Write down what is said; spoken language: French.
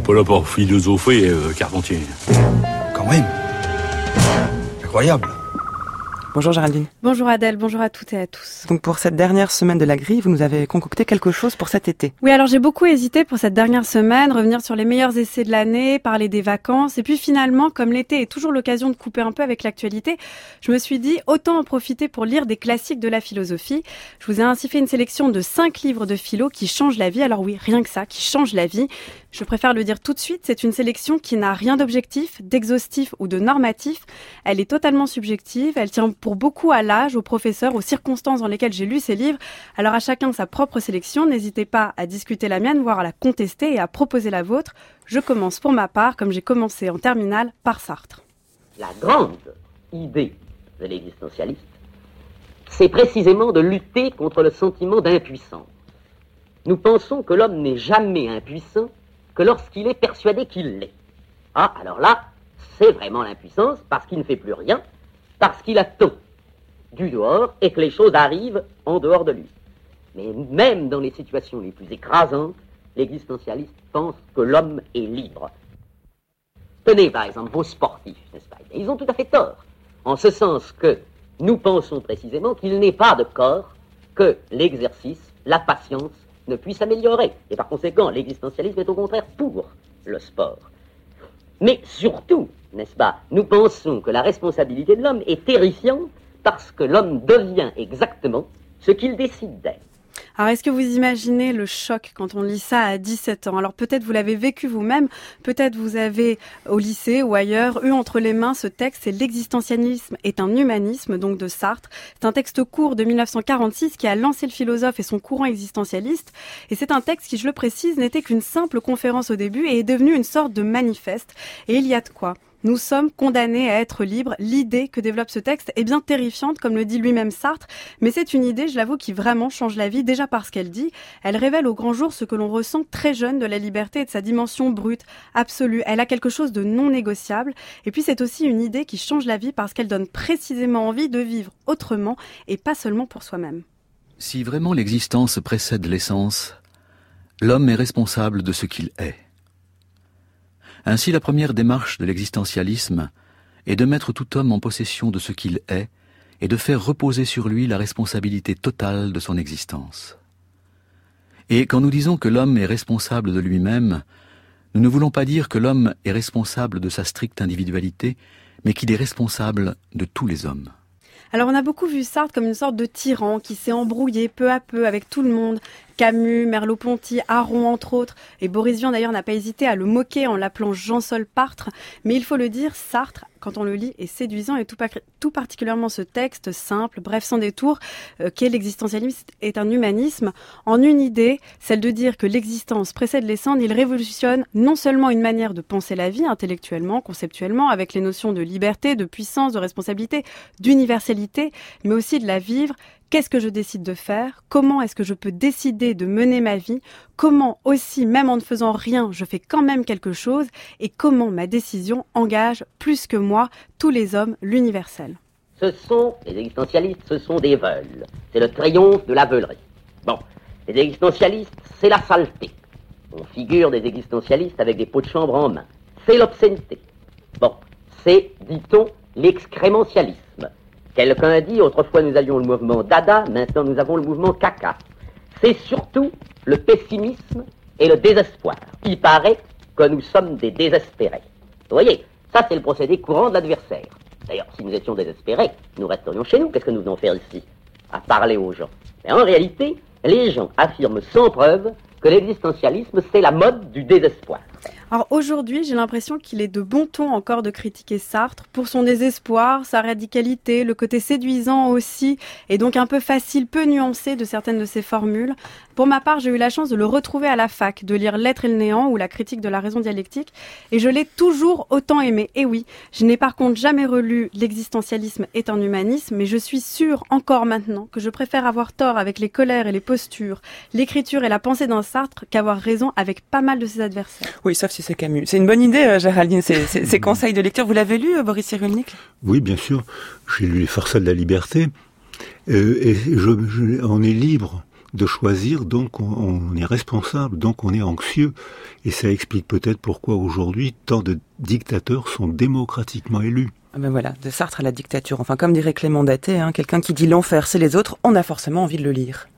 n'est pas là pour philosopher, euh, Carpentier. Quand même. Incroyable. Bonjour Géraldine. Bonjour Adèle, bonjour à toutes et à tous. Donc pour cette dernière semaine de la grille, vous nous avez concocté quelque chose pour cet été. Oui, alors j'ai beaucoup hésité pour cette dernière semaine, revenir sur les meilleurs essais de l'année, parler des vacances, et puis finalement, comme l'été est toujours l'occasion de couper un peu avec l'actualité, je me suis dit autant en profiter pour lire des classiques de la philosophie. Je vous ai ainsi fait une sélection de cinq livres de philo qui changent la vie. Alors oui, rien que ça, qui changent la vie. Je préfère le dire tout de suite, c'est une sélection qui n'a rien d'objectif, d'exhaustif ou de normatif. Elle est totalement subjective, elle tient pour beaucoup à l'âge, aux professeurs, aux circonstances dans lesquelles j'ai lu ces livres. Alors à chacun sa propre sélection, n'hésitez pas à discuter la mienne, voire à la contester et à proposer la vôtre. Je commence pour ma part, comme j'ai commencé en terminale, par Sartre. La grande idée de l'existentialiste, c'est précisément de lutter contre le sentiment d'impuissance. Nous pensons que l'homme n'est jamais impuissant que lorsqu'il est persuadé qu'il l'est. Ah, alors là, c'est vraiment l'impuissance parce qu'il ne fait plus rien, parce qu'il a tout du dehors et que les choses arrivent en dehors de lui. Mais même dans les situations les plus écrasantes, l'existentialiste pense que l'homme est libre. Tenez par exemple vos sportifs, n'est-ce pas? Ils ont tout à fait tort, en ce sens que nous pensons précisément qu'il n'est pas de corps que l'exercice, la patience, ne puisse améliorer. Et par conséquent, l'existentialisme est au contraire pour le sport. Mais surtout, n'est-ce pas, nous pensons que la responsabilité de l'homme est terrifiante parce que l'homme devient exactement ce qu'il décide d'être. Alors, est-ce que vous imaginez le choc quand on lit ça à 17 ans? Alors, peut-être vous l'avez vécu vous-même, peut-être vous avez au lycée ou ailleurs eu entre les mains ce texte, c'est L'existentialisme est un humanisme, donc de Sartre. C'est un texte court de 1946 qui a lancé le philosophe et son courant existentialiste. Et c'est un texte qui, je le précise, n'était qu'une simple conférence au début et est devenu une sorte de manifeste. Et il y a de quoi nous sommes condamnés à être libres. L'idée que développe ce texte est bien terrifiante, comme le dit lui-même Sartre, mais c'est une idée, je l'avoue, qui vraiment change la vie, déjà parce qu'elle dit, elle révèle au grand jour ce que l'on ressent très jeune de la liberté et de sa dimension brute, absolue. Elle a quelque chose de non négociable, et puis c'est aussi une idée qui change la vie parce qu'elle donne précisément envie de vivre autrement et pas seulement pour soi-même. Si vraiment l'existence précède l'essence, l'homme est responsable de ce qu'il est. Ainsi la première démarche de l'existentialisme est de mettre tout homme en possession de ce qu'il est et de faire reposer sur lui la responsabilité totale de son existence. Et quand nous disons que l'homme est responsable de lui-même, nous ne voulons pas dire que l'homme est responsable de sa stricte individualité, mais qu'il est responsable de tous les hommes. Alors on a beaucoup vu Sartre comme une sorte de tyran qui s'est embrouillé peu à peu avec tout le monde, Camus, Merleau-Ponty, Aron entre autres, et Boris Vian d'ailleurs n'a pas hésité à le moquer en l'appelant Jean-Sol Partre, mais il faut le dire, Sartre, quand on le lit, est séduisant et tout, particulièrement ce texte simple, bref sans détour, euh, qu'est l'existentialisme. Est un humanisme. En une idée, celle de dire que l'existence précède l'essence, il révolutionne non seulement une manière de penser la vie intellectuellement, conceptuellement, avec les notions de liberté, de puissance, de responsabilité, d'universalité, mais aussi de la vivre Qu'est-ce que je décide de faire? Comment est-ce que je peux décider de mener ma vie? Comment aussi, même en ne faisant rien, je fais quand même quelque chose? Et comment ma décision engage plus que moi tous les hommes, l'universel? Ce sont, les existentialistes, ce sont des veules. C'est le triomphe de la veulerie. Bon, les existentialistes, c'est la saleté. On figure des existentialistes avec des pots de chambre en main. C'est l'obscénité. Bon, c'est, dit-on, l'excrémentialisme. Quelqu'un dit, autrefois nous avions le mouvement Dada, maintenant nous avons le mouvement Caca. C'est surtout le pessimisme et le désespoir. Il paraît que nous sommes des désespérés. Vous voyez, ça c'est le procédé courant de l'adversaire. D'ailleurs, si nous étions désespérés, nous resterions chez nous. Qu'est-ce que nous venons faire ici? À parler aux gens. Mais en réalité, les gens affirment sans preuve que l'existentialisme, c'est la mode du désespoir. Alors aujourd'hui, j'ai l'impression qu'il est de bon ton encore de critiquer Sartre pour son désespoir, sa radicalité, le côté séduisant aussi, et donc un peu facile, peu nuancé de certaines de ses formules. Pour ma part, j'ai eu la chance de le retrouver à la fac, de lire L'être et le néant ou la critique de la raison dialectique, et je l'ai toujours autant aimé. Et oui, je n'ai par contre jamais relu L'existentialisme est un humanisme, mais je suis sûre encore maintenant que je préfère avoir tort avec les colères et les postures, l'écriture et la pensée d'un Sartre qu'avoir raison avec pas mal de ses adversaires. C'est Camus. C'est une bonne idée, euh, Géraldine, ces, ces, conseils de lecture. Vous l'avez lu, euh, Boris Cyrulnik? Oui, bien sûr. J'ai lu Les Forçats de la Liberté. Euh, et je, on est libre de choisir, donc on, est responsable, donc on est anxieux. Et ça explique peut-être pourquoi aujourd'hui tant de dictateurs sont démocratiquement élus. Ah ben voilà, de Sartre à la dictature. Enfin, comme dirait Clément Daté, hein, quelqu'un qui dit l'enfer c'est les autres, on a forcément envie de le lire.